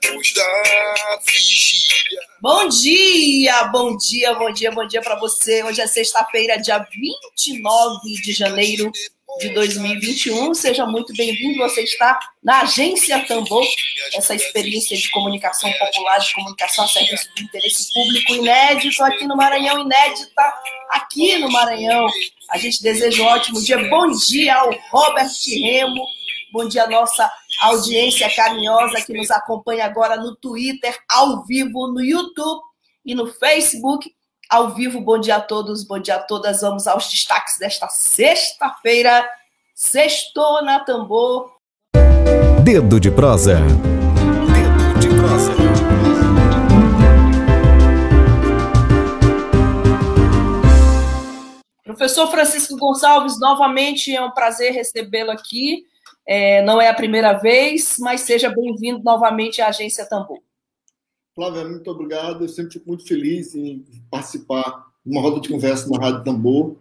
Depois da vigília. Bom dia, bom dia, bom dia, bom dia para você. Hoje é sexta-feira, dia 29 de janeiro de 2021. Seja muito bem-vindo. Você está na Agência Tambor, essa experiência de comunicação popular, de comunicação a serviço do interesse público inédito aqui no Maranhão, inédita aqui no Maranhão. A gente deseja um ótimo dia. Bom dia ao Robert Remo. Bom dia, nossa audiência carinhosa que nos acompanha agora no Twitter, ao vivo, no YouTube e no Facebook. Ao vivo, bom dia a todos, bom dia a todas. Vamos aos destaques desta sexta-feira. Sextou na tambor. Dedo de prosa. Dedo de prosa. Professor Francisco Gonçalves, novamente é um prazer recebê-lo aqui. É, não é a primeira vez, mas seja bem-vindo novamente à Agência Tambor. Flávia, muito obrigado. Eu sempre fico muito feliz em participar de uma roda de conversa na Rádio Tambor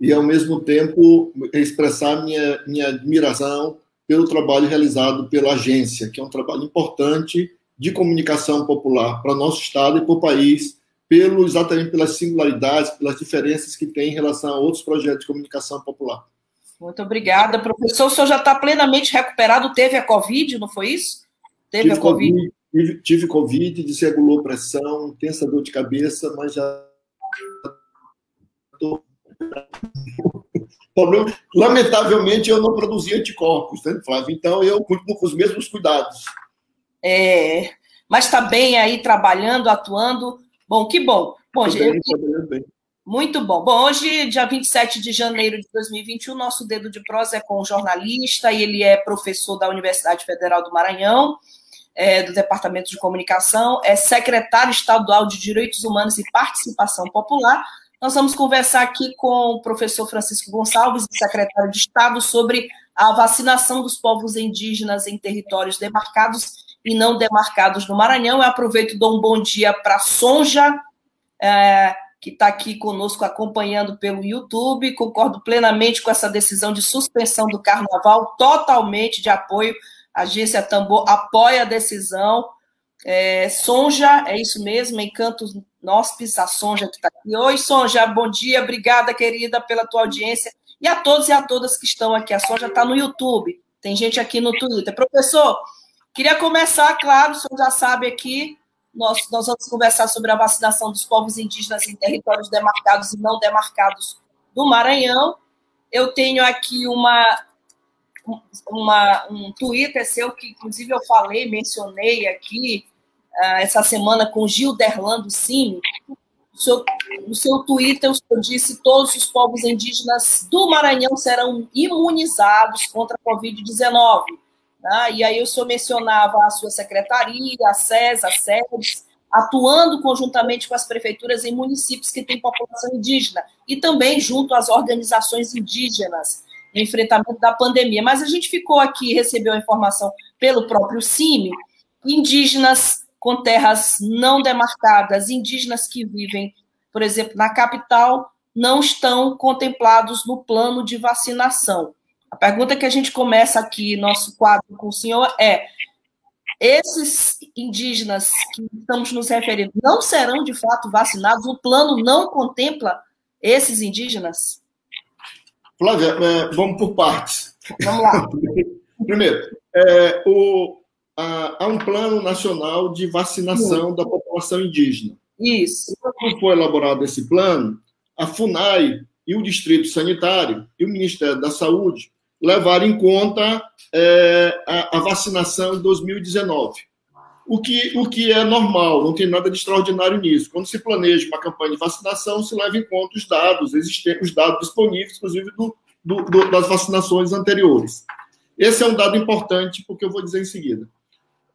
e, ao mesmo tempo, expressar minha, minha admiração pelo trabalho realizado pela agência, que é um trabalho importante de comunicação popular para nosso Estado e para o país, pelo, exatamente pelas singularidades, pelas diferenças que tem em relação a outros projetos de comunicação popular. Muito obrigada, professor. O senhor já está plenamente recuperado? Teve a Covid, não foi isso? Teve tive a COVID? COVID tive, tive Covid, desregulou pressão, intensa dor de cabeça, mas já estou. Lamentavelmente, eu não produzi anticorpos, né, Flávio? Então, eu continuo com os mesmos cuidados. É, mas está bem aí, trabalhando, atuando. Bom, que bom. Bom, gente, bem. Muito bom. Bom, hoje, dia 27 de janeiro de 2021, nosso dedo de prosa é com um jornalista e ele é professor da Universidade Federal do Maranhão, é, do Departamento de Comunicação, é secretário estadual de Direitos Humanos e Participação Popular. Nós vamos conversar aqui com o professor Francisco Gonçalves, secretário de Estado, sobre a vacinação dos povos indígenas em territórios demarcados e não demarcados no Maranhão. Eu aproveito e dou um bom dia para Sonja. É, que está aqui conosco acompanhando pelo YouTube. Concordo plenamente com essa decisão de suspensão do carnaval, totalmente de apoio. A agência Tambor apoia a decisão. É, Sonja, é isso mesmo, Encantos Nospes, a Sonja que está aqui. Oi, Sonja, bom dia, obrigada, querida, pela tua audiência. E a todos e a todas que estão aqui. A Sonja está no YouTube, tem gente aqui no Twitter. Professor, queria começar, claro, o senhor já sabe aqui, nós, nós vamos conversar sobre a vacinação dos povos indígenas em territórios demarcados e não demarcados do Maranhão. Eu tenho aqui uma, uma, um Twitter seu que, inclusive, eu falei, mencionei aqui uh, essa semana com Gil Derlando Cine. No seu, Twitter, o senhor disse todos os povos indígenas do Maranhão serão imunizados contra a Covid-19. Né? E aí o senhor mencionava a sua secretaria, a SES, a SEDES, atuando conjuntamente com as prefeituras em municípios que têm população indígena e também junto às organizações indígenas no enfrentamento da pandemia. Mas a gente ficou aqui, recebeu a informação pelo próprio CIMI, indígenas com terras não demarcadas, indígenas que vivem, por exemplo, na capital, não estão contemplados no plano de vacinação. A pergunta que a gente começa aqui, nosso quadro com o senhor, é: esses indígenas que estamos nos referindo não serão de fato vacinados? O plano não contempla esses indígenas? Flávia, é, vamos por partes. Vamos lá. Primeiro, é, o, há um plano nacional de vacinação Sim. da população indígena. Isso. Quando foi elaborado esse plano, a FUNAI e o Distrito Sanitário e o Ministério da Saúde levar em conta é, a, a, vacinação de 2019. O que, o que é normal, não tem nada de extraordinário nisso. Quando se planeja uma campanha de vacinação, se leva em conta os dados existentes, os dados disponíveis, inclusive do, do, do, das vacinações anteriores. Esse é um dado importante, porque eu vou dizer em seguida.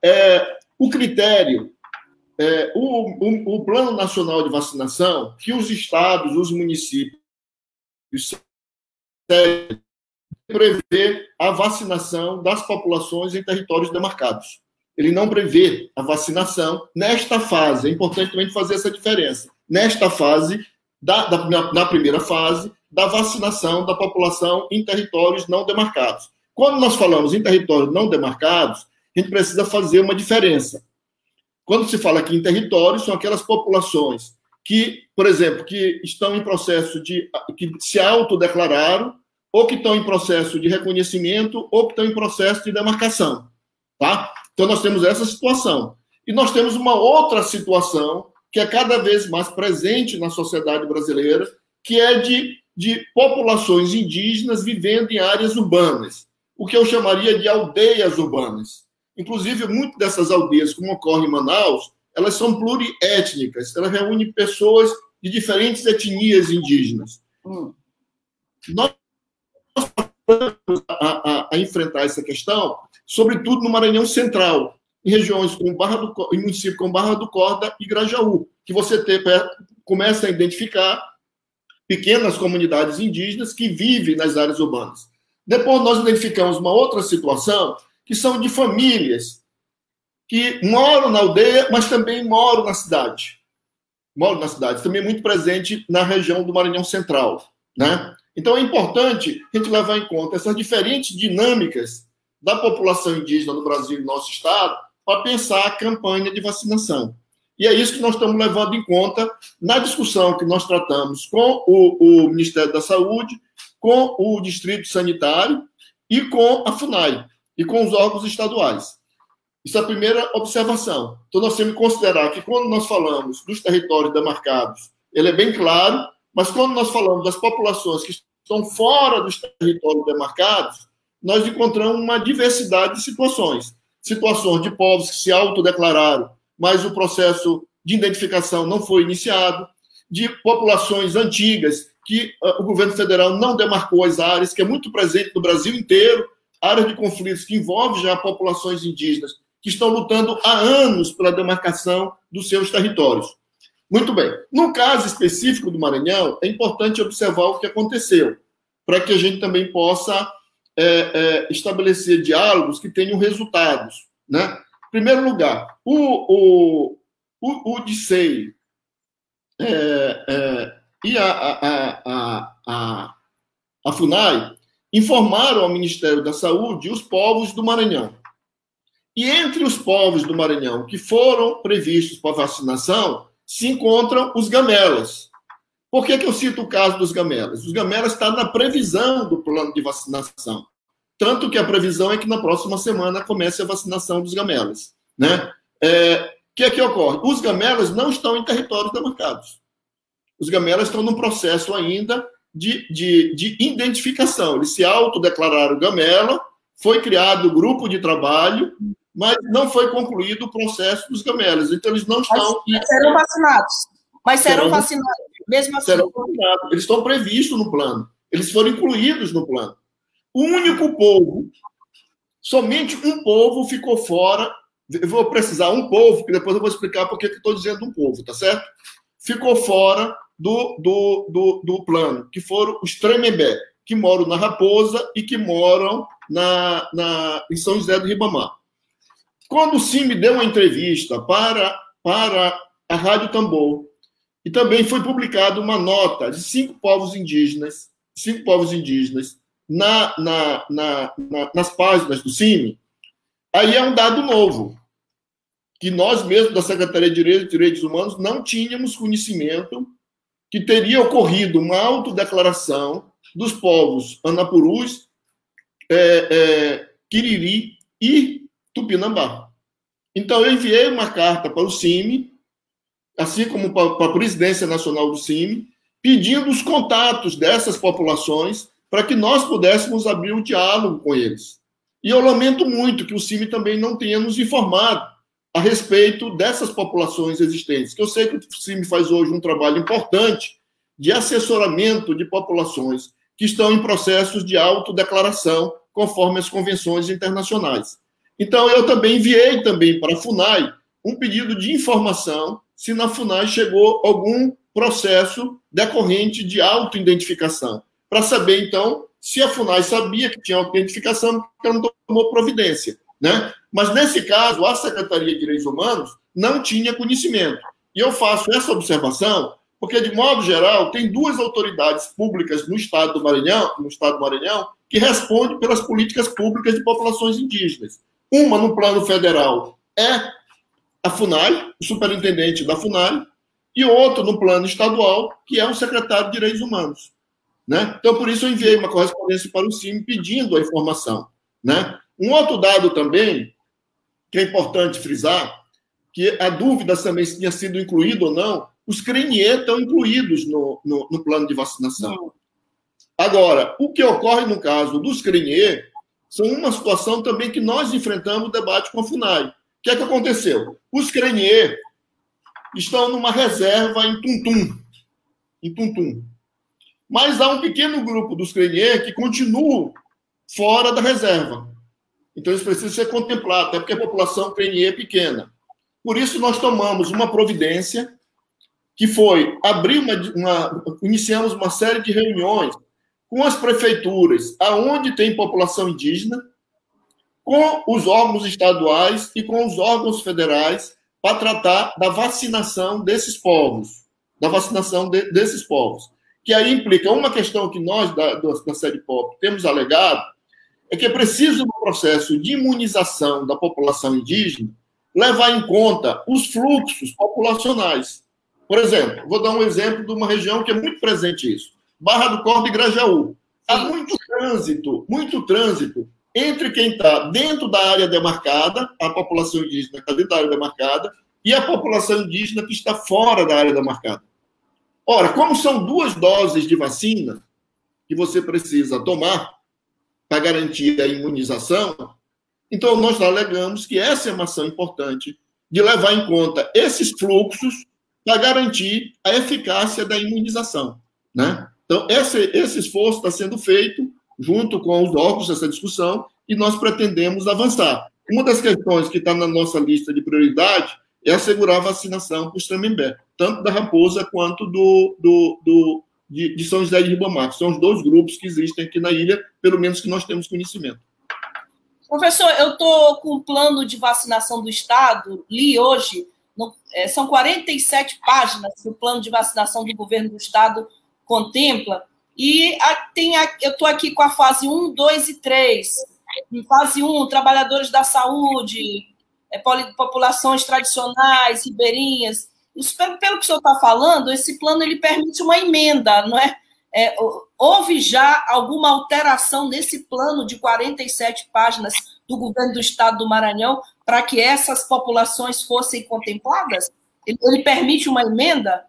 é, o critério, é, o, o, o, Plano Nacional de Vacinação, que os estados, os municípios prevê a vacinação das populações em territórios demarcados. Ele não prevê a vacinação nesta fase. É importante também fazer essa diferença. Nesta fase, da, da na, na primeira fase, da vacinação da população em territórios não demarcados. Quando nós falamos em territórios não demarcados, a gente precisa fazer uma diferença. Quando se fala aqui em territórios, são aquelas populações que, por exemplo, que estão em processo de que se autodeclararam ou que estão em processo de reconhecimento ou que estão em processo de demarcação, tá? Então nós temos essa situação. E nós temos uma outra situação que é cada vez mais presente na sociedade brasileira, que é de, de populações indígenas vivendo em áreas urbanas, o que eu chamaria de aldeias urbanas. Inclusive, muitas dessas aldeias, como ocorre em Manaus, elas são pluriétnicas, elas reúnem pessoas de diferentes etnias indígenas. Hum. Nós a, a, a, enfrentar essa questão, sobretudo no Maranhão Central, em regiões como Barra do em municípios como Barra do Corda e Grajaú, que você ter, começa a identificar pequenas comunidades indígenas que vivem nas áreas urbanas. Depois nós identificamos uma outra situação, que são de famílias que moram na aldeia, mas também moram na cidade. Moram na cidade, também é muito presente na região do Maranhão Central, né? Então é importante a gente levar em conta essas diferentes dinâmicas da população indígena no Brasil e no nosso estado para pensar a campanha de vacinação. E é isso que nós estamos levando em conta na discussão que nós tratamos com o, o Ministério da Saúde, com o Distrito Sanitário e com a FUNAI e com os órgãos estaduais. Isso é a primeira observação. Então, nós temos que considerar que quando nós falamos dos territórios demarcados, ele é bem claro, mas quando nós falamos das populações que estão fora dos territórios demarcados, nós encontramos uma diversidade de situações. Situações de povos que se autodeclararam, mas o processo de identificação não foi iniciado, de populações antigas que uh, o governo federal não demarcou as áreas, que é muito presente no Brasil inteiro, áreas de conflitos que envolvem já populações indígenas que estão lutando há anos pela demarcação dos seus territórios. Muito bem. No caso específico do Maranhão, é importante observar o que aconteceu, para que a gente também possa é, é, estabelecer diálogos que tenham resultados. Né? Em primeiro lugar, o, o, o, o DICEI é, é, e a, a, a, a, a FUNAI informaram ao Ministério da Saúde os povos do Maranhão. E entre os povos do Maranhão que foram previstos para vacinação, se encontram os gamelas. Por que, que eu cito o caso dos gamelas? Os gamelas estão na previsão do plano de vacinação. Tanto que a previsão é que na próxima semana comece a vacinação dos gamelas. Né? É, o que é que ocorre? Os gamelas não estão em territórios demarcados. Os gamelas estão num processo ainda de, de, de identificação. Eles se autodeclararam gamela, foi criado o grupo de trabalho, mas não foi concluído o processo dos gamelas. Então, eles não estão. Mas, serão vacinados. Mas serão, serão vacinados, mesmo assim. Serão vacinados. Eles estão previstos no plano. Eles foram incluídos no plano. O único povo, somente um povo ficou fora. Eu vou precisar um povo, que depois eu vou explicar por que estou dizendo um povo, tá certo? Ficou fora do, do, do, do plano, que foram os Tremembé, que moram na Raposa e que moram na, na, em São José do Ribamar. Quando o CIMI deu uma entrevista para, para a Rádio Tambor, e também foi publicada uma nota de cinco povos indígenas, cinco povos indígenas, na, na, na, na nas páginas do CIMI, aí é um dado novo, que nós mesmos da Secretaria de Direitos, Direitos Humanos não tínhamos conhecimento que teria ocorrido uma autodeclaração dos povos Anapurus, é, é, Quiriri e Tupinambá. Então, eu enviei uma carta para o CIMI, assim como para a presidência nacional do CIMI, pedindo os contatos dessas populações para que nós pudéssemos abrir um diálogo com eles. E eu lamento muito que o CIMI também não tenha nos informado a respeito dessas populações existentes, que eu sei que o CIMI faz hoje um trabalho importante de assessoramento de populações que estão em processos de autodeclaração conforme as convenções internacionais. Então, eu também enviei também para a FUNAI um pedido de informação se na FUNAI chegou algum processo decorrente de autoidentificação, para saber, então, se a FUNAI sabia que tinha autoidentificação, porque ela não tomou providência. Né? Mas, nesse caso, a Secretaria de Direitos Humanos não tinha conhecimento. E eu faço essa observação porque, de modo geral, tem duas autoridades públicas no Estado do Maranhão, no Estado do Maranhão que respondem pelas políticas públicas de populações indígenas. Uma, no plano federal, é a FUNAI, o superintendente da FUNAI, e outro no plano estadual, que é o secretário de Direitos Humanos. Né? Então, por isso, eu enviei uma correspondência para o CIM pedindo a informação. Né? Um outro dado também, que é importante frisar, que a dúvida também se tinha sido incluído ou não, os CRENIE estão incluídos no, no, no, plano de vacinação. Agora, o que ocorre no caso dos CRENIE são uma situação também que nós enfrentamos o debate com a FUNAI. O que é que aconteceu? Os CRENIE estão numa reserva em Tuntum. Em Tuntum. Mas há um pequeno grupo dos CRENIE que continuam fora da reserva. Então, eles precisam ser contemplados, até porque a população CRENIE é pequena. Por isso, nós tomamos uma providência que foi abrir uma, uma, iniciamos uma série de reuniões com as prefeituras, aonde tem população indígena, com os órgãos estaduais e com os órgãos federais para tratar da vacinação desses povos, da vacinação de, desses povos. Que aí implica uma questão que nós da, da série POP temos alegado, é que é preciso no processo de imunização da população indígena levar em conta os fluxos populacionais. Por exemplo, vou dar um exemplo de uma região que é muito presente isso. Barra do Corvo e Grajaú. Há muito trânsito, muito trânsito entre quem está dentro da área demarcada, a população indígena que está dentro da área demarcada, e a população indígena que está fora da área demarcada. Ora, como são duas doses de vacina que você precisa tomar para garantir a imunização, então nós alegamos que essa é uma ação importante de levar em conta esses fluxos para garantir a eficácia da imunização. Né? Então, esse, esse esforço está sendo feito junto com os órgãos dessa discussão e nós pretendemos avançar. Uma das questões que está na nossa lista de prioridade é assegurar a vacinação para o Tremembé, tanto da Raposa quanto do, do, do de, de, São José de Ribamar, são os dois grupos que existem aqui na ilha, pelo menos que nós temos conhecimento. Professor, eu estou com o plano de vacinação do Estado, li hoje, no, é, são 47 páginas que o plano de vacinação do governo do estado contempla, e a, tem a, eu estou aqui com a fase 1, 2 e 3. Em fase 1, trabalhadores da saúde, é, populações tradicionais, ribeirinhas. Isso, pelo, pelo que o senhor está falando, esse plano ele permite uma emenda, não é? é? Houve já alguma alteração nesse plano de 47 páginas do governo do estado do Maranhão para que essas populações fossem contempladas? Ele, ele permite uma emenda?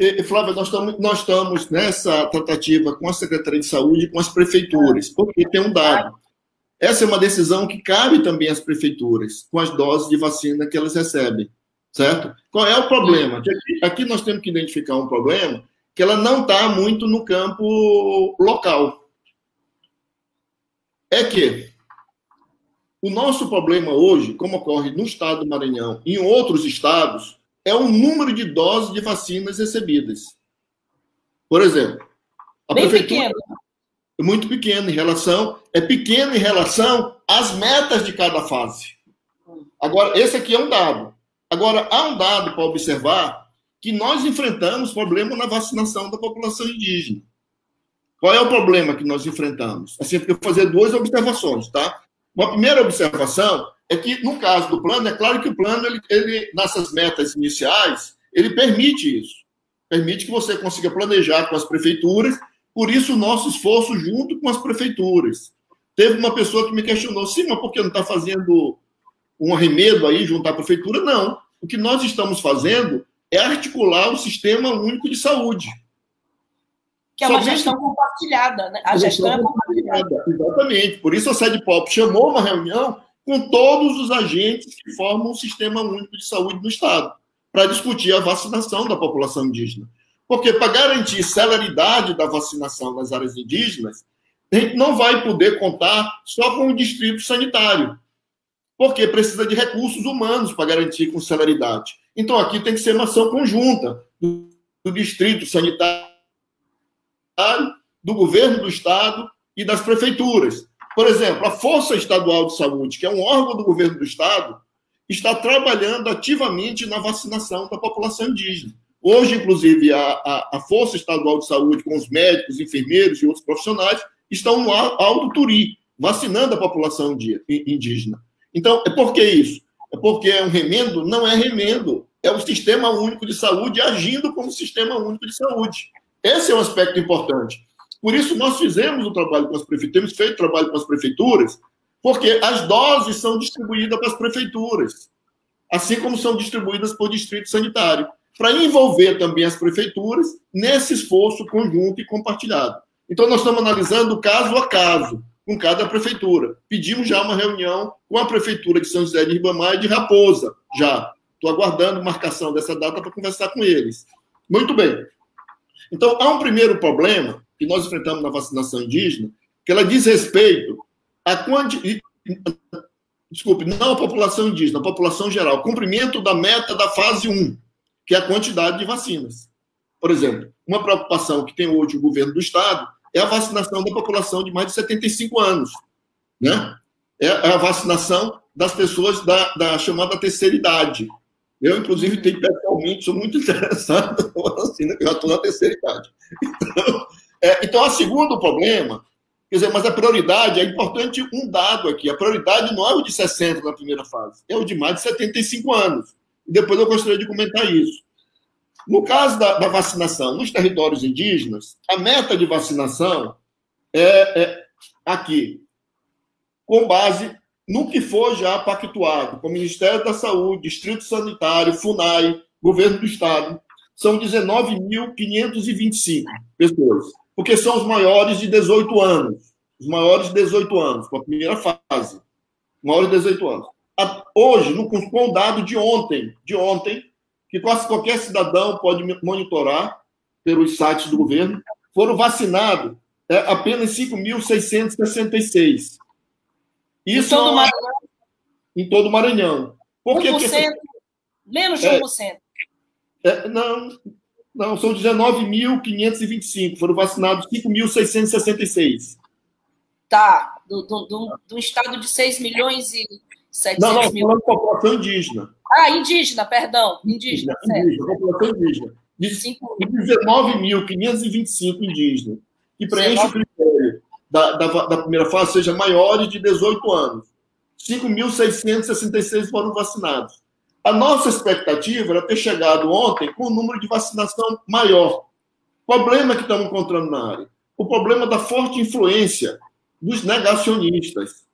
E, Flávia, nós estamos, nós estamos nessa tratativa com a Secretaria de Saúde e com as prefeituras, porque tem um dado. Essa é uma decisão que cabe também às prefeituras, com as doses de vacina que elas recebem, certo? Qual é o problema? Aqui, aqui nós temos que identificar um problema que ela não está muito no campo local. É que o nosso problema hoje, como ocorre no estado do Maranhão e em outros estados, é o número de doses de vacinas recebidas. Por exemplo, a Bem prefeitura pequeno. é muito pequena em relação, é pequena em relação às metas de cada fase. Agora, esse aqui é um dado. Agora, há um dado para observar que nós enfrentamos problema na vacinação da população indígena. Qual é o problema que nós enfrentamos? Assim, eu vou fazer duas observações, tá? Uma primeira observação é que, no caso do plano, é claro que o plano, ele, ele, nessas metas iniciais, ele permite isso. Permite que você consiga planejar com as prefeituras, por isso o nosso esforço junto com as prefeituras. Teve uma pessoa que me questionou, sim, mas por que não está fazendo um arremedo aí junto à prefeitura? Não. O que nós estamos fazendo é articular o sistema único de saúde. Que é uma Somente... gestão compartilhada, né? A gestão, é compartilhada. Exatamente. Por isso a Sede Pop chamou uma reunião com todos os agentes que formam o sistema único de saúde no Estado, para discutir a vacinação da população indígena. Porque para garantir celeridade da vacinação nas áreas indígenas, a gente não vai poder contar só com o distrito sanitário, porque precisa de recursos humanos para garantir com celeridade. Então, aqui tem que ser uma ação conjunta do, distrito sanitário, do governo do estado e das prefeituras. Por exemplo, a Força Estadual de Saúde, que é um órgão do governo do estado, está trabalhando ativamente na vacinação da população indígena. Hoje, inclusive, a, a, a Força Estadual de Saúde, com os médicos, enfermeiros e outros profissionais, estão no Alto Turi, vacinando a população indígena. Então, é por que isso? É porque é um remendo? Não é remendo. É o sistema único de saúde agindo como sistema único de saúde. Esse é um aspecto importante. Por isso, nós fizemos o trabalho com as prefeituras, temos feito trabalho com as prefeituras, porque as doses são distribuídas para as prefeituras, assim como são distribuídas por distrito sanitário, para envolver também as prefeituras nesse esforço conjunto e compartilhado. Então, nós estamos analisando caso a caso, com cada prefeitura. Pedimos já uma reunião com a prefeitura de São José de Ribamar e de Raposa, já. Estou aguardando marcação dessa data para conversar com eles. Muito bem. Então, há um primeiro problema que nós enfrentamos na vacinação indígena, que ela diz respeito à quantidade. Desculpe, não a população indígena, a população geral. Cumprimento da meta da fase 1, que é a quantidade de vacinas. Por exemplo, uma preocupação que tem hoje o governo do Estado é a vacinação da população de mais de 75 anos. Né? É a vacinação das pessoas da, da chamada terceira idade. Eu, inclusive, tenho pessoalmente, sou muito interessado na vacina, que já estou na terceira idade. Então, é, então, a segundo problema, quer dizer, mas a prioridade, é importante um dado aqui, a prioridade não é o de 60 na primeira fase, é o de mais de 75 anos. Depois eu gostaria de comentar isso. No caso da, da vacinação nos territórios indígenas, a meta de vacinação é, é aqui, com base no que for já pactuado com o Ministério da Saúde, Distrito Sanitário, FUNAI, Governo do Estado, são 19.525 pessoas porque são os maiores de 18 anos. Os maiores de 18 anos, com a primeira fase. Maiores de 18 anos. Hoje, no, com o dado de ontem, de ontem, que quase qualquer cidadão pode monitorar pelos sites do governo, foram vacinados é, apenas 5.666. Isso em todo o Maranhão. Em todo o Maranhão. Por 1%, que... Menos de 1%. É, é, não, não, são 19.525. Foram vacinados 5.666. Tá, do, do, do, do, estado de 6 milhões e 700 não, não, mil. Não, população indígena. Ah, indígena, perdão. Indígena, indígena, população indígena. De 19.525 indígenas. Que preenche 19... o critério da, da, da primeira fase, seja maiores de 18 anos. 5.666 foram vacinados. A nossa expectativa era ter chegado ontem com um número de vacinação maior. Problema que estamos encontrando na área. O problema da forte influência dos negacionistas,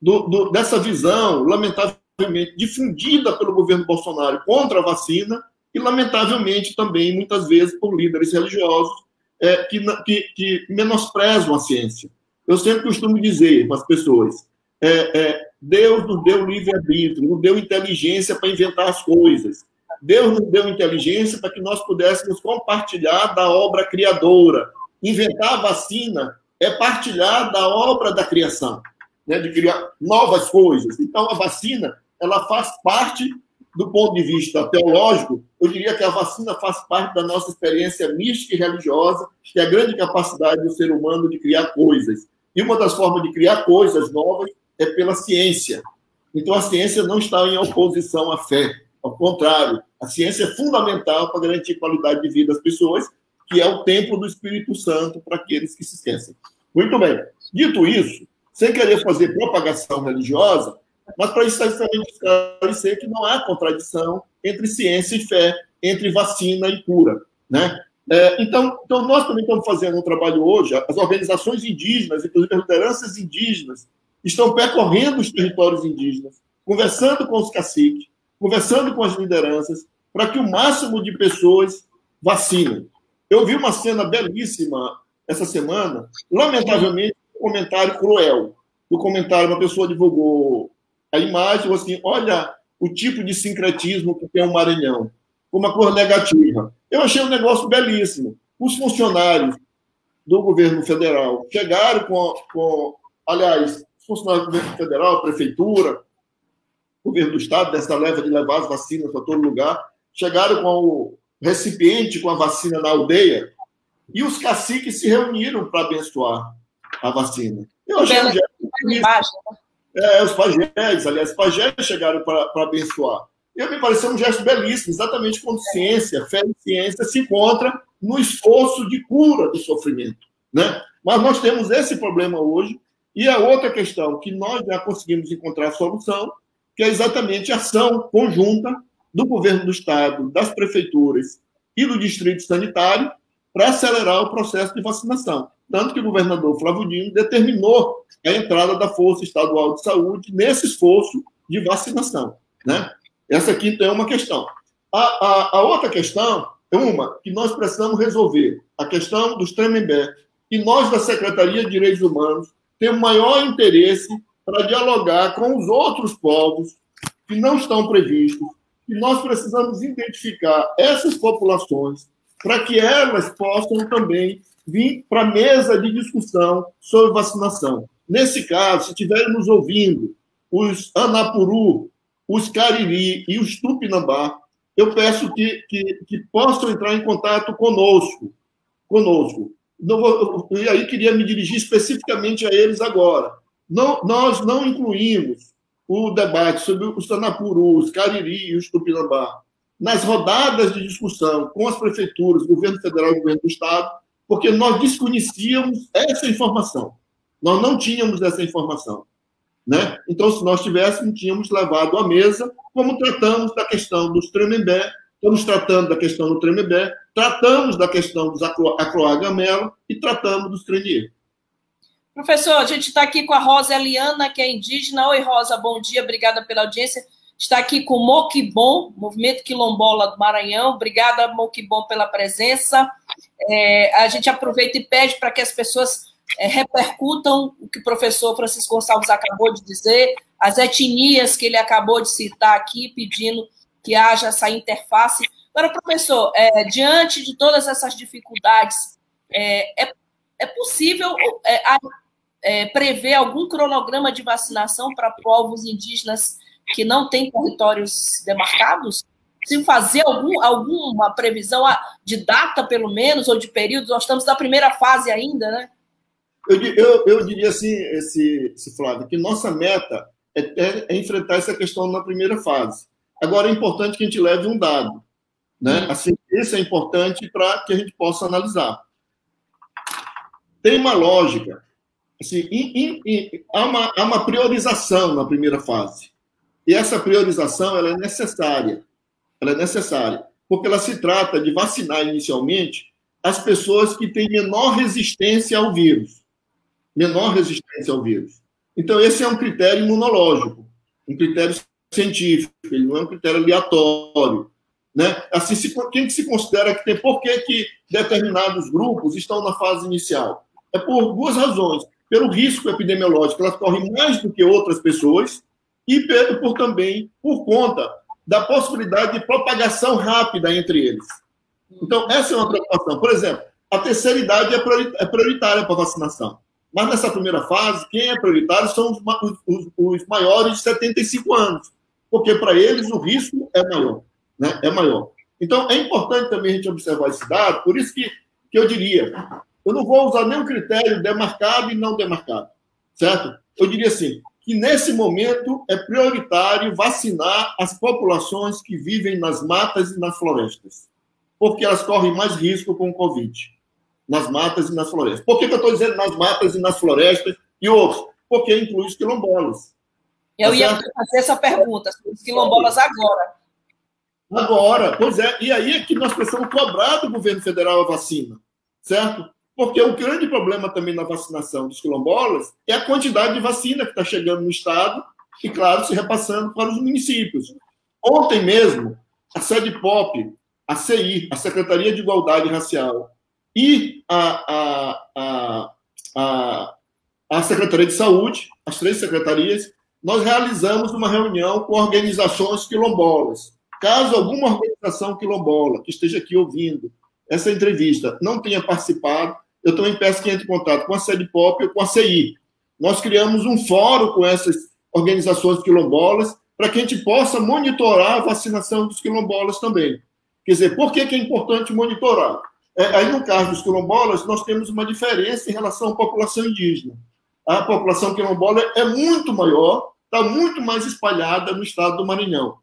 do, do, dessa visão, lamentavelmente, difundida pelo governo Bolsonaro contra a vacina e, lamentavelmente, também, muitas vezes, por líderes religiosos é, que, que, que menosprezam a ciência. Eu sempre costumo dizer para as pessoas: é, é, Deus nos deu livre-arbítrio, nos deu inteligência para inventar as coisas. Deus nos deu inteligência para que nós pudéssemos compartilhar da obra criadora. Inventar a vacina é partilhar da obra da criação, né? de criar novas coisas. Então, a vacina ela faz parte, do ponto de vista teológico, eu diria que a vacina faz parte da nossa experiência mística e religiosa, que é a grande capacidade do ser humano de criar coisas. E uma das formas de criar coisas novas é pela ciência. Então, a ciência não está em oposição à fé. Ao contrário, a ciência é fundamental para garantir qualidade de vida das pessoas, que é o templo do Espírito Santo para aqueles que se esquecem. Muito bem. Dito isso, sem querer fazer propagação religiosa, mas para exatamente esclarecer que não há contradição entre ciência e fé, entre vacina e cura. Né? É, então, então, nós também estamos fazendo um trabalho hoje, as organizações indígenas, inclusive as lideranças indígenas, estão percorrendo os territórios indígenas, conversando com os caciques, conversando com as lideranças, para que o máximo de pessoas vacinem. Eu vi uma cena belíssima essa semana, lamentavelmente, um comentário cruel. No comentário, uma pessoa divulgou a imagem, assim, olha o tipo de sincretismo que tem o Maranhão, com uma cor negativa. Eu achei um negócio belíssimo. Os funcionários do governo federal chegaram com, com aliás, funcionários do governo federal, prefeitura, governo do estado, dessa leva de levar as vacinas para todo lugar, chegaram com o recipiente com a vacina na aldeia e os caciques se reuniram para abençoar a vacina. Eu achei um gesto né? é, os pajés, aliás, os pajés chegaram para abençoar. Eu me pareceu um gesto belíssimo, exatamente quando ciência, fé e ciência se encontram no esforço de cura do sofrimento. Né? Mas nós temos esse problema hoje, e a outra questão que nós já conseguimos encontrar solução, que é exatamente a ação conjunta do governo do Estado, das prefeituras e do distrito sanitário para acelerar o processo de vacinação. Tanto que o governador Flávio Dino determinou a entrada da Força Estadual de Saúde nesse esforço de vacinação. Né? Essa aqui então é uma questão. A, a, a outra questão é uma que nós precisamos resolver, a questão dos Tremembé. E nós, da Secretaria de Direitos Humanos, temos maior interesse para dialogar com os outros povos que não estão previstos, e nós precisamos identificar essas populações para que elas possam também vir para a mesa de discussão sobre vacinação. Nesse caso, se estiverem nos ouvindo os Anapuru, os Cariri e os Tupinambá, eu peço que, que, que possam entrar em contato conosco. conosco. Não vou, e aí queria me dirigir especificamente a eles agora. Não, nós não incluímos o debate sobre os Tanapuru, os Cariri e os Tupinambá nas rodadas de discussão com as prefeituras, governo federal e governo do Estado, porque nós desconhecíamos essa informação. Nós não tínhamos essa informação. Né? Então, se nós tivéssemos, tínhamos levado à mesa, como tratamos da questão dos Tremembé, estamos tratando da questão do Tremembé, tratamos da questão dos Acroagamela e tratamos dos Trenier. Professor, a gente está aqui com a Rosa Eliana, que é indígena. Oi, Rosa, bom dia, obrigada pela audiência. Está aqui com o Movimento Quilombola do Maranhão. Obrigada, Moquibom, pela presença. É, a gente aproveita e pede para que as pessoas é, repercutam o que o professor Francisco Gonçalves acabou de dizer, as etnias que ele acabou de citar aqui, pedindo que haja essa interface. Agora, professor, é, diante de todas essas dificuldades, é, é, é possível é, é, prever algum cronograma de vacinação para povos indígenas que não têm territórios demarcados? Se fazer algum, alguma previsão de data, pelo menos, ou de período, nós estamos na primeira fase ainda, né? Eu, eu, eu diria assim, esse, esse Flávio, que nossa meta é, é, é, enfrentar essa questão na primeira fase. Agora, é importante que a gente leve um dado. Né? Assim, isso é importante para que a gente possa analisar. Tem uma lógica Assim, in, in, in, há, uma, há uma priorização na primeira fase. E essa priorização ela é necessária. Ela é necessária, porque ela se trata de vacinar inicialmente as pessoas que têm menor resistência ao vírus. Menor resistência ao vírus. Então, esse é um critério imunológico, um critério científico, ele não é um critério aleatório. Né? Assim, se, quem que se considera que tem, por que, que determinados grupos estão na fase inicial? É por duas razões pelo risco epidemiológico, elas correm mais do que outras pessoas, e pelo, por também por conta da possibilidade de propagação rápida entre eles. Então, essa é uma preocupação. Por exemplo, a terceira idade é, é prioritária para vacinação. Mas nessa primeira fase, quem é prioritário são os, os, os maiores de 75 anos, porque para eles o risco é maior. Né? É maior. Então, é importante também a gente observar esse dado, por isso que, que eu diria, eu não vou usar nenhum critério demarcado e não demarcado, certo? Eu diria assim, que nesse momento é prioritário vacinar as populações que vivem nas matas e nas florestas, porque elas correm mais risco com o Covid, nas matas e nas florestas. Por que, que eu estou dizendo nas matas e nas florestas e outros? Porque inclui os quilombolas. Eu tá ia certo? fazer essa pergunta, os quilombolas agora. Agora, pois é, e aí é que nós precisamos cobrar do governo federal a vacina, certo? Porque o grande problema também na vacinação dos quilombolas é a quantidade de vacina que está chegando no Estado e, claro, se repassando para os municípios. Ontem mesmo, a sede POP, a CI, a Secretaria de Igualdade Racial, e a, a, a, a, a Secretaria de Saúde, as três secretarias, nós realizamos uma reunião com organizações quilombolas. Caso alguma organização quilombola que esteja aqui ouvindo essa entrevista não tenha participado, eu também peço que entre em contato com a sede POP ou com a CI. Nós criamos um fórum com essas organizações quilombolas para que a gente possa monitorar a vacinação dos quilombolas também. Quer dizer, por que, é importante monitorar? É, aí, no caso dos quilombolas, nós temos uma diferença em relação à população indígena. A população quilombola é muito maior, está muito mais espalhada no estado do Maranhão.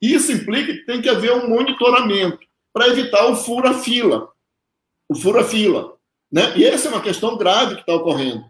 Isso implica que tem que haver um monitoramento para evitar o fura-fila. O fura-fila. Né? E essa é uma questão grave que está ocorrendo.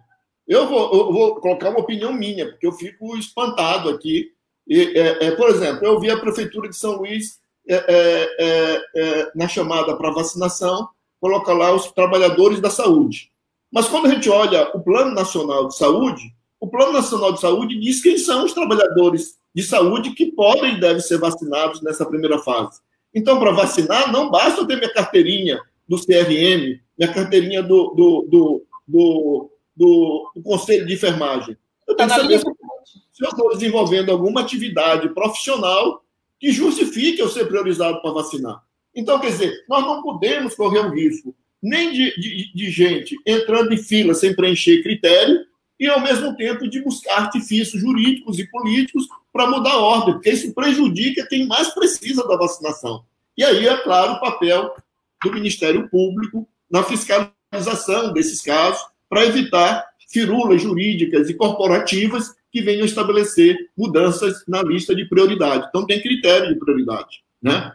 Eu vou, eu vou, colocar uma opinião minha, porque eu fico espantado aqui. E, é, é, por exemplo, eu vi a Prefeitura de São Luís é, é, é, é na chamada para vacinação, coloca lá os trabalhadores da saúde. Mas quando a gente olha o Plano Nacional de Saúde, o Plano Nacional de Saúde diz quem são os trabalhadores de saúde que podem e devem ser vacinados nessa primeira fase. Então, para vacinar, não basta eu ter minha carteirinha do CRM, minha carteirinha do, do, do, do, do, Conselho de Enfermagem. Eu tenho que saber se eu estou desenvolvendo alguma atividade profissional que justifique eu ser priorizado para vacinar. Então, quer dizer, nós não podemos correr o risco nem de, de, de, gente entrando em fila sem preencher critério e, ao mesmo tempo, de buscar artifícios jurídicos e políticos para mudar a ordem, porque isso prejudica quem mais precisa da vacinação. E aí, é claro, o papel do Ministério Público na fiscalização desses casos para evitar firulas jurídicas e corporativas que venham estabelecer mudanças na lista de prioridade. Então, tem critério de prioridade, né?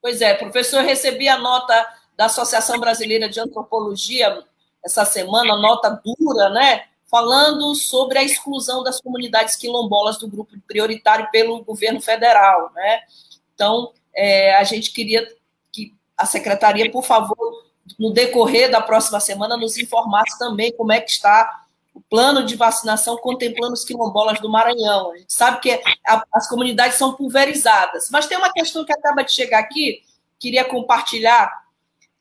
Pois é, professor, recebi a nota da Associação Brasileira de Antropologia essa semana, nota dura, né? Falando sobre a exclusão das comunidades quilombolas do grupo prioritário pelo governo federal, né? Então, é, a gente queria que a secretaria, por favor, no decorrer da próxima semana, nos informasse também como é que está o plano de vacinação contemplando os quilombolas do Maranhão. A gente sabe que a, as comunidades são pulverizadas, mas tem uma questão que acaba de chegar aqui, queria compartilhar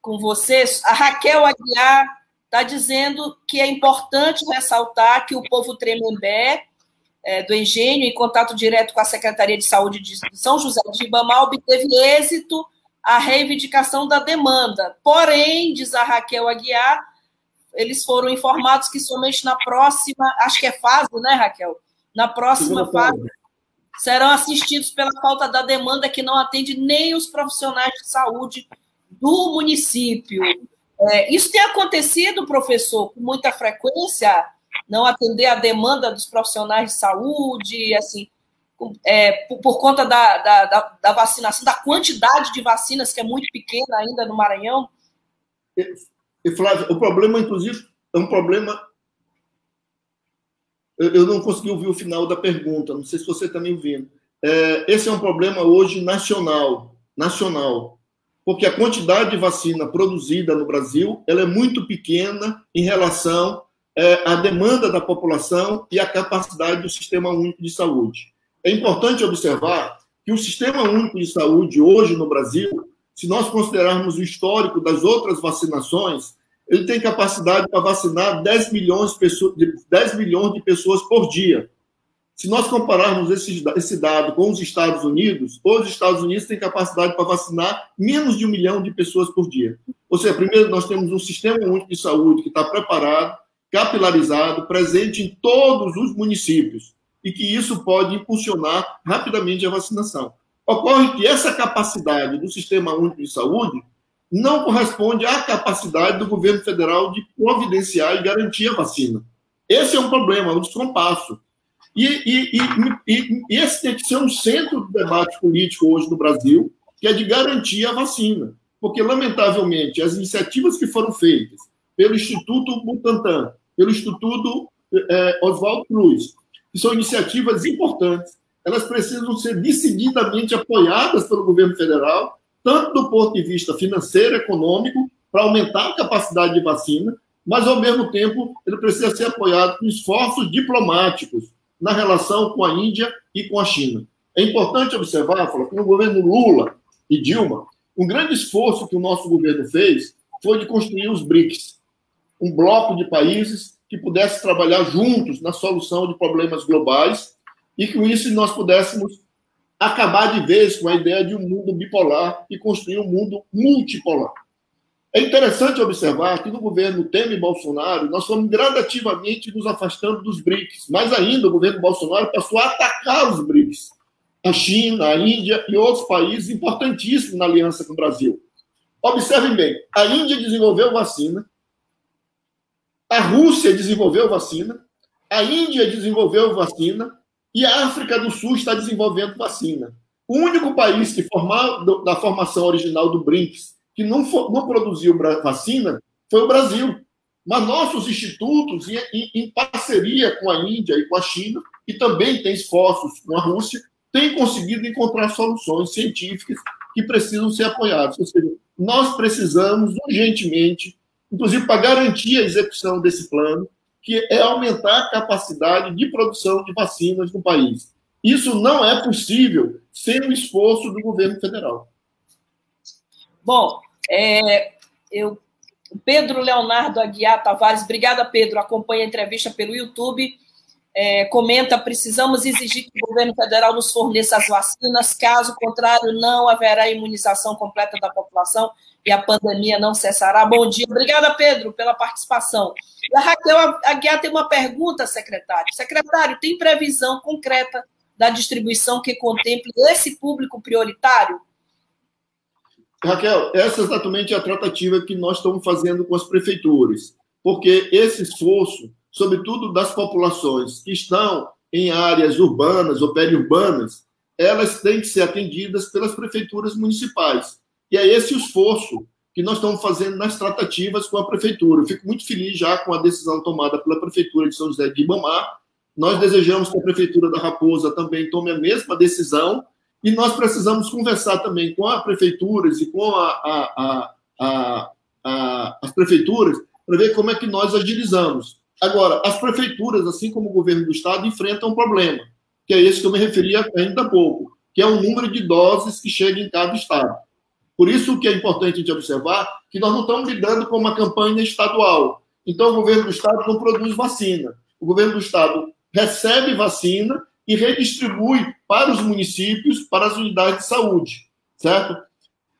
com vocês. A Raquel Aguiar está dizendo que é importante ressaltar que o povo Tremembé, é, do Engenho, em contato direto com a Secretaria de Saúde de São José de Ribamar, obteve êxito a reivindicação da demanda. Porém, diz a Raquel Aguiar, eles foram informados que somente na próxima, acho que é fase, né, Raquel? Na próxima fase, serão assistidos pela falta da demanda que não atende nem os profissionais de saúde do município. É, isso tem acontecido, professor, com muita frequência, não atender a demanda dos profissionais de saúde, assim, é, por, por, conta da, da, da, da, vacinação, da quantidade de vacinas que é muito pequena ainda no Maranhão? E, Flávio, o problema, inclusive, é um problema. Eu, eu não consegui ouvir o final da pergunta, não sei se você está me ouvindo. É, esse é um problema hoje nacional, nacional, porque a quantidade de vacina produzida no Brasil ela é muito pequena em relação é, à demanda da população e à capacidade do sistema único de saúde. É importante observar que o Sistema Único de Saúde, hoje no Brasil, se nós considerarmos o histórico das outras vacinações, ele tem capacidade para vacinar 10 milhões, de pessoas, 10 milhões de pessoas por dia. Se nós compararmos esse, esse dado com os Estados Unidos, os Estados Unidos têm capacidade para vacinar menos de um milhão de pessoas por dia. Ou seja, primeiro nós temos um sistema único de saúde que está preparado, capilarizado, presente em todos os municípios e que isso pode impulsionar rapidamente a vacinação. Ocorre que essa capacidade do Sistema Único de Saúde não corresponde à capacidade do governo federal de providenciar e garantir a vacina. Esse é um problema, um descompasso. E, e, e, e, esse tem que ser um centro do debate político hoje no Brasil, que é de garantir a vacina. Porque, lamentavelmente, as iniciativas que foram feitas pelo Instituto Butantan, pelo Instituto é, Oswaldo Cruz, que são iniciativas importantes. Elas precisam ser decididamente apoiadas pelo governo federal, tanto do ponto de vista financeiro, econômico, para aumentar a capacidade de vacina, mas, ao mesmo tempo, ele precisa ser apoiado com esforços diplomáticos na relação com a Índia e com a China. É importante observar, que no governo Lula e Dilma, um grande esforço que o nosso governo fez foi de construir os BRICS, um bloco de países que pudesse trabalhar juntos na solução de problemas globais e com isso nós pudéssemos acabar de vez com a ideia de um mundo bipolar e construir um mundo multipolar. É interessante observar que no governo Temer e Bolsonaro, nós fomos gradativamente nos afastando dos BRICS. Mais ainda, o governo Bolsonaro passou a atacar os BRICS. A China, a Índia e outros países importantíssimos na aliança com o Brasil. Observem bem, a Índia desenvolveu vacina, a Rússia desenvolveu vacina, a Índia desenvolveu vacina e a África do Sul está desenvolvendo vacina. O único país que formar, da formação original do BRICS que não, for, não produziu vacina foi o Brasil. Mas nossos institutos, em, em, parceria com a Índia e com a China, e também tem esforços com a Rússia, têm conseguido encontrar soluções científicas que precisam ser apoiadas. Ou seja, nós precisamos urgentemente, inclusive para garantir a execução desse plano, que é aumentar a capacidade de produção de vacinas no país. Isso não é possível sem o esforço do governo federal. Bom, é, eu, Pedro Leonardo Aguiar Tavares, obrigada, Pedro. Acompanha a entrevista pelo YouTube. É, comenta: precisamos exigir que o governo federal nos forneça as vacinas, caso contrário, não haverá imunização completa da população e a pandemia não cessará. Bom dia. Obrigada, Pedro, pela participação. E a Raquel Aguiar tem uma pergunta, secretário. Secretário, tem previsão concreta da distribuição que contemple esse público prioritário? Raquel, essa é exatamente a tratativa que nós estamos fazendo com as prefeituras, porque esse esforço, sobretudo das populações que estão em áreas urbanas ou periurbanas, elas têm que ser atendidas pelas prefeituras municipais. E é esse o esforço que nós estamos fazendo nas tratativas com a prefeitura. Eu fico muito feliz já com a decisão tomada pela prefeitura de São José de Ibamar. Nós desejamos que a prefeitura da Raposa também tome a mesma decisão e nós precisamos conversar também com as prefeituras e com a, a, a, as prefeituras para ver como é que nós agilizamos. Agora, as prefeituras, assim como o governo do estado, enfrentam um problema, que é esse que eu me referi ainda há pouco, que é o número de doses que chega em cada estado. Por isso que é importante a gente observar que nós não estamos lidando com uma campanha estadual. Então, o governo do estado não produz vacina. O governo do estado recebe vacina e redistribui para os municípios, para as unidades de saúde, certo?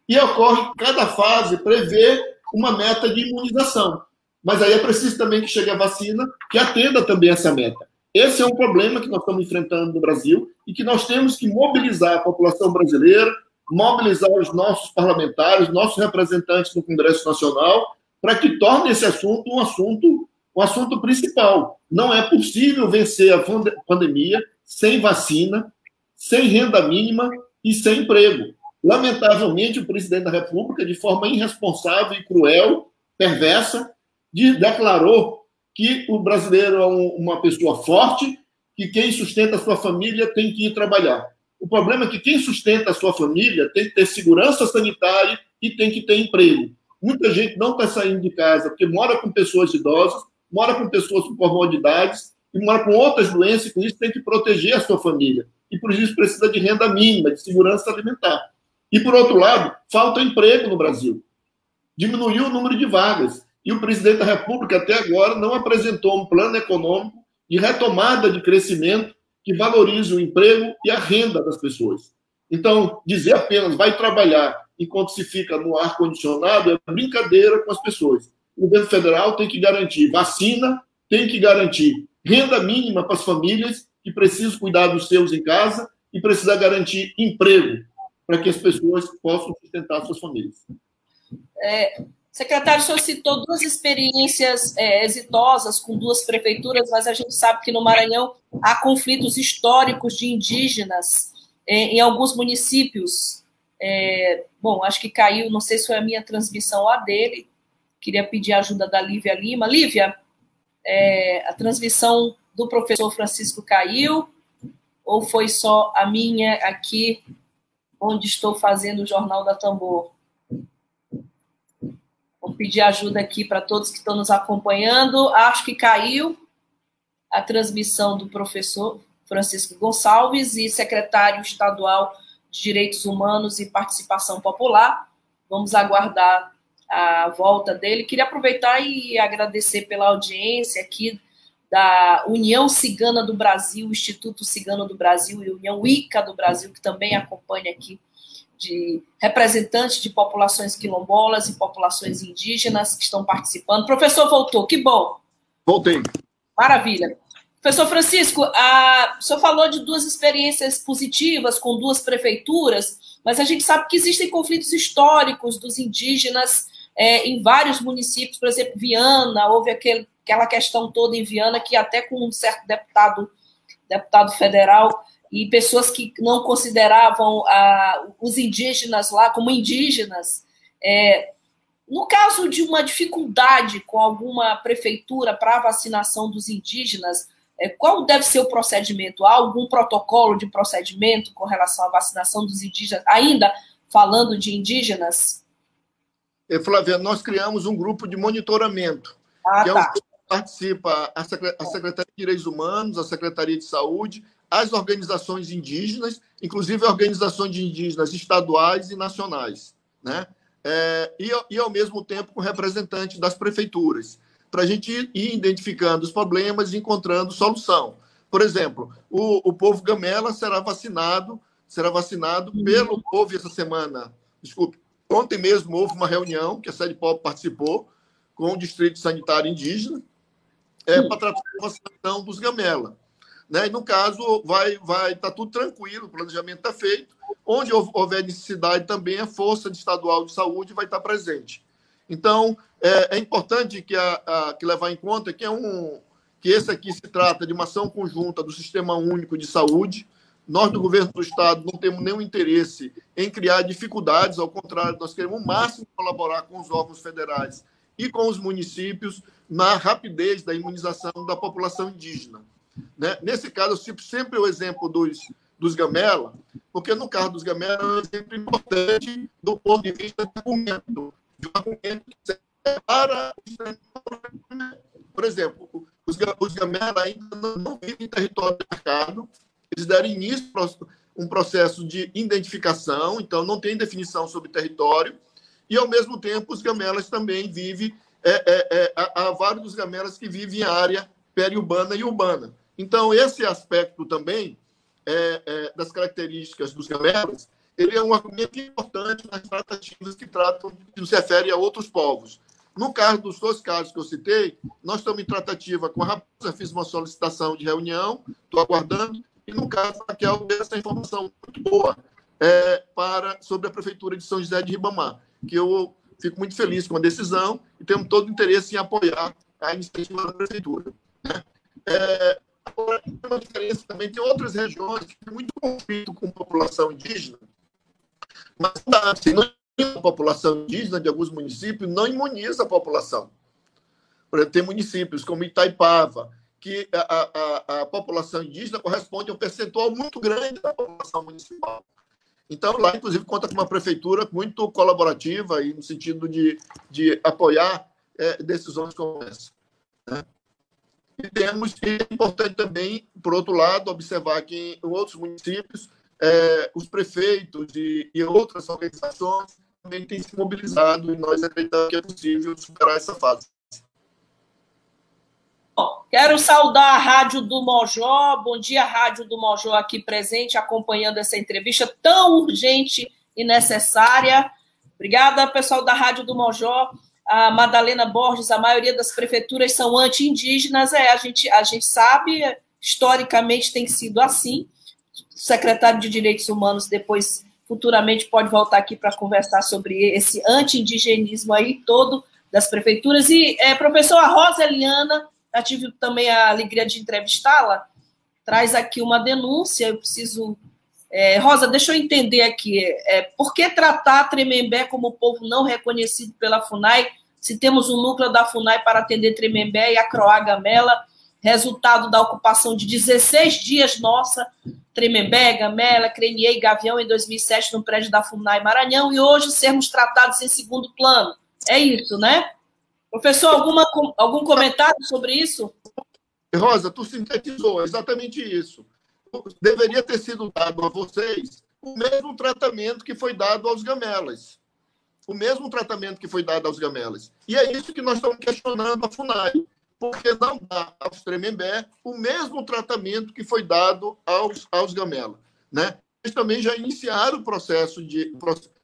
E ocorre, cada fase prevê uma meta de imunização. Mas aí é preciso também que chegue a vacina que atenda também essa meta. Esse é um problema que nós estamos enfrentando no Brasil e que nós temos que mobilizar a população brasileira, mobilizar os nossos parlamentares, nossos representantes no Congresso Nacional, para que torne esse assunto um assunto, um assunto principal. Não é possível vencer a pandemia sem vacina, sem renda mínima e sem emprego. Lamentavelmente, o presidente da República, de forma irresponsável e cruel, perversa, de, declarou que o brasileiro é um, uma pessoa forte, que quem sustenta a sua família tem que ir trabalhar. O problema é que quem sustenta a sua família tem que ter segurança sanitária e tem que ter emprego. Muita gente não está saindo de casa porque mora com pessoas idosas, mora com pessoas com comorbidades e mora com outras doenças, e com isso tem que proteger a sua família. E por isso precisa de renda mínima, de segurança alimentar. E por outro lado, falta emprego no Brasil. Diminuiu o número de vagas. E o presidente da República até agora não apresentou um plano econômico de retomada de crescimento que valorize o emprego e a renda das pessoas. Então, dizer apenas vai trabalhar enquanto se fica no ar condicionado é brincadeira com as pessoas. O governo federal tem que garantir vacina, tem que garantir renda mínima para as famílias que precisam cuidar dos seus em casa e precisa garantir emprego para que as pessoas possam sustentar suas famílias. É, secretário, o senhor citou duas experiências é, exitosas com duas prefeituras, mas a gente sabe que no Maranhão há conflitos históricos de indígenas é, em alguns municípios. É, bom, acho que caiu, não sei se foi a minha transmissão ou a dele. Queria pedir a ajuda da Lívia Lima. Lívia, é, a transmissão do professor Francisco caiu, ou foi só a minha aqui, onde estou fazendo o Jornal da Tambor? Vou pedir ajuda aqui para todos que estão nos acompanhando. Acho que caiu a transmissão do professor Francisco Gonçalves e secretário estadual de Direitos Humanos e Participação Popular. Vamos aguardar a volta dele. Queria aproveitar e agradecer pela audiência aqui da União Cigana do Brasil, Instituto Cigano do Brasil e União Ica do Brasil, que também acompanha aqui de representantes de populações quilombolas e populações indígenas que estão participando. Professor voltou, que bom. Voltei. Maravilha. Professor Francisco, a, o senhor falou de duas experiências positivas com duas prefeituras, mas a gente sabe que existem conflitos históricos dos indígenas é, em vários municípios, por exemplo, Viana, houve aquele, aquela questão toda em Viana que até com um certo deputado, deputado federal e pessoas que não consideravam ah, os indígenas lá como indígenas. É, no caso de uma dificuldade com alguma prefeitura para a vacinação dos indígenas, é, qual deve ser o procedimento? Há algum protocolo de procedimento com relação à vacinação dos indígenas, ainda falando de indígenas? Flávia, nós criamos um grupo de monitoramento, ah, que é um tá. que participa a Secretaria de Direitos Humanos, a Secretaria de Saúde, as organizações indígenas, inclusive organizações indígenas estaduais e nacionais, né? É, e, e, ao mesmo tempo, com representantes das prefeituras, para a gente ir, ir, identificando os problemas e encontrando solução. Por exemplo, o, o povo Gamela será vacinado, será vacinado uhum. pelo povo essa semana. Desculpe, ontem mesmo houve uma reunião que a Sede Pop participou com o Distrito Sanitário Indígena é, para tratar a vacinação dos Gamela. Né? E no caso, vai vai estar tá tudo tranquilo, o planejamento está feito. Onde houver necessidade também, a Força Estadual de Saúde vai estar tá presente. Então, é, é importante que, a, a, que levar em conta que, é um, que esse aqui se trata de uma ação conjunta do Sistema Único de Saúde. Nós, do governo do Estado, não temos nenhum interesse em criar dificuldades, ao contrário, nós queremos o máximo colaborar com os órgãos federais e com os municípios na rapidez da imunização da população indígena. Né? Nesse caso, eu cito sempre o exemplo dos, dos Gamela, porque no caso dos Gamela é um exemplo importante do ponto de vista do argumento, de um que serve para Por exemplo, os, os Gamela ainda não, não vivem em território marcado, eles deram início a um processo de identificação, então não tem definição sobre território, e ao mesmo tempo os gamelas também vivem, é, é, é, há, vários dos gamelas que vivem em área periurbana e urbana. Então, esse aspecto também é, é, das características dos gamelas, ele é um argumento importante nas tratativas que tratam, que se refere a outros povos. No caso dos dois casos que eu citei, nós estamos em tratativa com a Raposa, fiz uma solicitação de reunião, estou aguardando, e no caso Raquel, essa informação muito boa é, para, sobre a Prefeitura de São José de Ribamar, que eu fico muito feliz com a decisão e temos todo o interesse em apoiar a iniciativa da Prefeitura. Né? É, Agora, tem uma diferença também, tem outras regiões que tem muito conflito com a população indígena, mas assim, não, a população indígena de alguns municípios não imuniza a população. Por exemplo, tem municípios como Itaipava, que a, a, a população indígena corresponde a um percentual muito grande da população municipal. Então, lá, inclusive, conta com uma prefeitura muito colaborativa e no sentido de, de apoiar é, decisões como essa. Né? E temos, e é importante também, por outro lado, observar que em outros municípios, é, os prefeitos e, e, outras organizações também têm se mobilizado e nós acreditamos que é possível superar essa fase. Bom, quero saudar a Rádio do Mojó. Bom dia, Rádio do Mojó aqui presente, acompanhando essa entrevista tão urgente e necessária. Obrigada, pessoal da Rádio do Mojó a Madalena Borges, a maioria das prefeituras são anti-indígenas, é, a gente, a gente sabe, historicamente tem sido assim. O secretário de Direitos Humanos depois, futuramente, pode voltar aqui para conversar sobre esse anti-indigenismo aí todo das prefeituras. E, é, professora Rosa Eliana, eu tive também a alegria de entrevistá-la, traz aqui uma denúncia, eu preciso é, Rosa, deixa eu entender aqui. É, por que tratar Tremembé como povo não reconhecido pela FUNAI, se temos um núcleo da FUNAI para atender Tremembé e a Croá Gamela, resultado da ocupação de 16 dias nossa, Tremembé, Gamela, Crenier e Gavião em 2007 no prédio da FUNAI Maranhão, e hoje sermos tratados em segundo plano. É isso, né? Professor, alguma, algum comentário sobre isso? Rosa, tu sintetizou exatamente isso deveria ter sido dado a vocês o mesmo tratamento que foi dado aos gamelas. O mesmo tratamento que foi dado aos gamelas. E é isso que nós estamos questionando a FUNAI. Porque não dá aos Tremembé o mesmo tratamento que foi dado aos, aos gamelas. Né? também já iniciaram o processo de.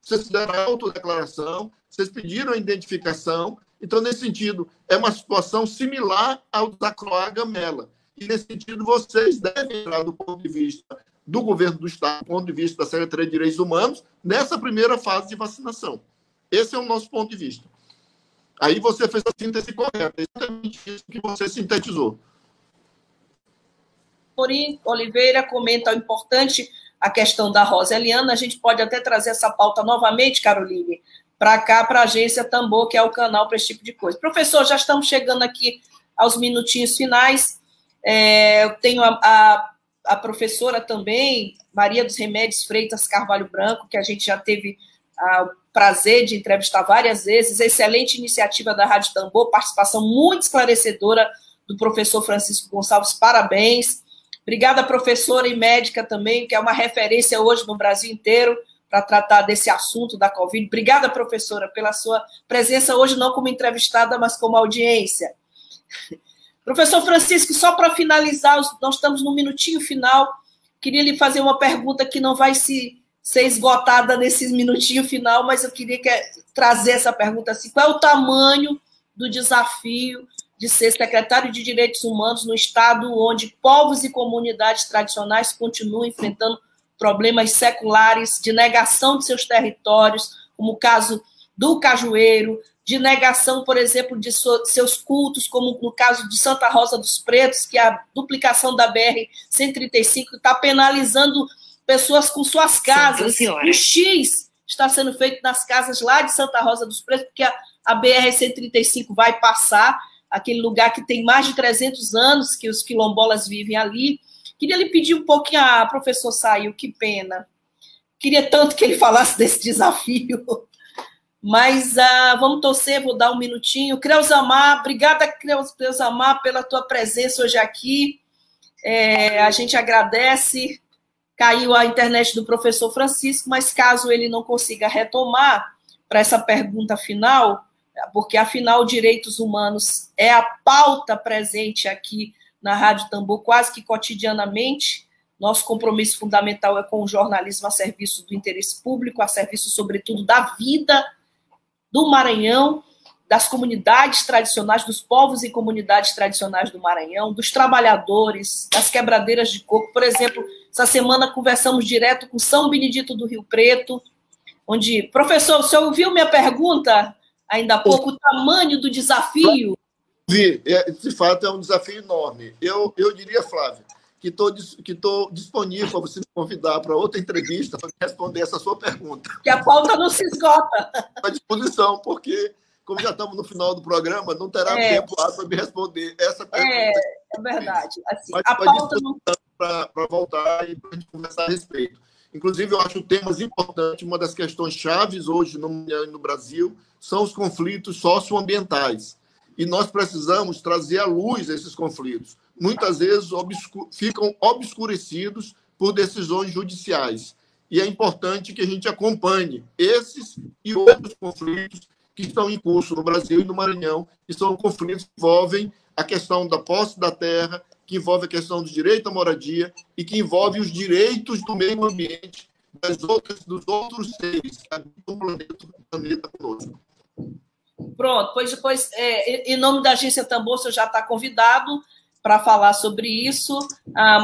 Vocês fizeram a autodeclaração, vocês pediram a identificação. Então, nesse sentido, é uma situação similar ao da Croa Gamela. E, nesse sentido, vocês devem entrar do ponto de vista do governo do Estado, do ponto de vista da Secretaria de Direitos Humanos, nessa primeira fase de vacinação. Esse é o nosso ponto de vista. Aí você fez a síntese correta, exatamente isso que você sintetizou. Torim Oliveira comenta o importante a questão da Rosa Eliana. A gente pode até trazer essa pauta novamente, Caroline, para cá, para a agência Tambor, que é o canal para esse tipo de coisa. Professor, já estamos chegando aqui aos minutinhos finais. É, eu tenho a, a, a, professora também, Maria dos Remédios Freitas Carvalho Branco, que a gente já teve o prazer de entrevistar várias vezes. Excelente iniciativa da Rádio Tambor, participação muito esclarecedora do professor Francisco Gonçalves. Parabéns. Obrigada, professora e médica também, que é uma referência hoje no Brasil inteiro para tratar desse assunto da Covid. Obrigada, professora, pela sua presença hoje, não como entrevistada, mas como audiência. Professor Francisco, só para finalizar, nós estamos no minutinho final. Queria lhe fazer uma pergunta que não vai se ser esgotada nesse minutinho final, mas eu queria que, trazer essa pergunta assim: qual é o tamanho do desafio de ser secretário de Direitos Humanos no estado onde povos e comunidades tradicionais continuam enfrentando problemas seculares de negação de seus territórios, como o caso do Cajueiro, de negação, por exemplo, de seus cultos, como no caso de Santa Rosa dos Pretos, que a duplicação da BR-135 está penalizando pessoas com suas casas. O X está sendo feito nas casas lá de Santa Rosa dos Pretos, porque a, a BR-135 vai passar, aquele lugar que tem mais de 300 anos que os quilombolas vivem ali. Queria lhe pedir um pouquinho, ah, professor saiu, que pena. Queria tanto que ele falasse desse desafio. Mas ah, vamos torcer, vou dar um minutinho. Creusamar, obrigada, Creusamar, pela tua presença hoje aqui. É, a gente agradece. Caiu a internet do professor Francisco, mas caso ele não consiga retomar para essa pergunta final, porque afinal direitos humanos é a pauta presente aqui na Rádio Tambor quase que cotidianamente. Nosso compromisso fundamental é com o jornalismo a serviço do interesse público, a serviço, sobretudo, da vida do Maranhão, das comunidades tradicionais, dos povos e comunidades tradicionais do Maranhão, dos trabalhadores, das quebradeiras de coco. Por exemplo, essa semana conversamos direto com São Benedito do Rio Preto, onde, professor, o senhor ouviu minha pergunta? ainda há pouco, o tamanho do desafio. Vi, é, de fato é um desafio enorme. Eu, eu diria, Flávio, que estou que tô disponível para você me convidar para outra entrevista para responder essa sua pergunta. Que a pauta não se esgota. À disposição, porque, como já estamos no final do programa, não terá é. tempo para me responder essa pergunta. É, é verdade. Assim, Mas a pauta não. Para voltar e para a gente conversar a respeito. Inclusive, eu acho temas importantes. Uma das questões chaves hoje no, no Brasil são os conflitos socioambientais. E nós precisamos trazer à luz esses conflitos. Muitas vezes obscu ficam obscurecidos por decisões judiciais. E é importante que a gente acompanhe esses e outros conflitos que estão em curso no Brasil e no Maranhão, que são conflitos que envolvem a questão da posse da terra, que envolve a questão do direito à moradia e que envolve os direitos do meio ambiente das outras, dos outros seres que habitam o planeta, o planeta conosco. Pronto, pois depois, é, em nome da agência Tambor, você já está convidado para falar sobre isso.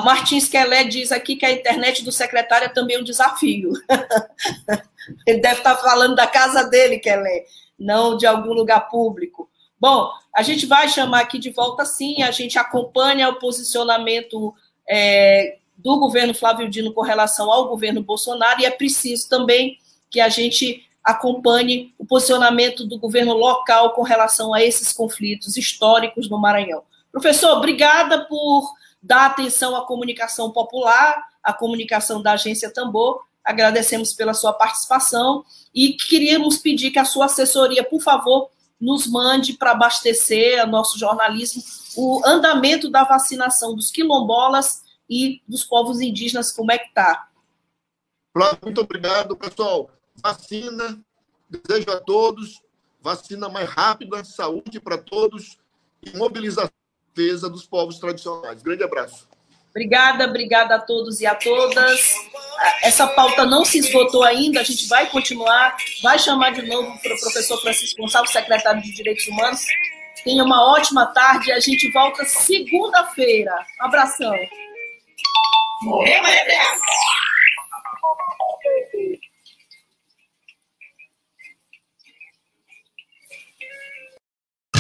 Martins Kelé diz aqui que a internet do secretário é também um desafio. Ele deve estar tá falando da casa dele, Kelé, não de algum lugar público. Bom, a gente vai chamar aqui de volta sim, a gente acompanha o posicionamento é, do governo Flávio Dino com relação ao governo Bolsonaro e é preciso também que a gente acompanhe o posicionamento do governo local com relação a esses conflitos históricos no Maranhão. Professor, obrigada por dar atenção à comunicação popular, à comunicação da agência Tambor. Agradecemos pela sua participação e queríamos pedir que a sua assessoria, por favor, nos mande para abastecer o nosso jornalismo o andamento da vacinação dos quilombolas e dos povos indígenas, como é que está. Muito obrigado, pessoal. Vacina, desejo a todos vacina mais rápida, saúde para todos e mobilização defesa dos povos tradicionais. Grande abraço. Obrigada, obrigada a todos e a todas. Essa pauta não se esgotou ainda, a gente vai continuar, vai chamar de novo para o professor Francisco Gonçalves, secretário de Direitos Humanos. Tenha uma ótima tarde, a gente volta segunda-feira. Abração.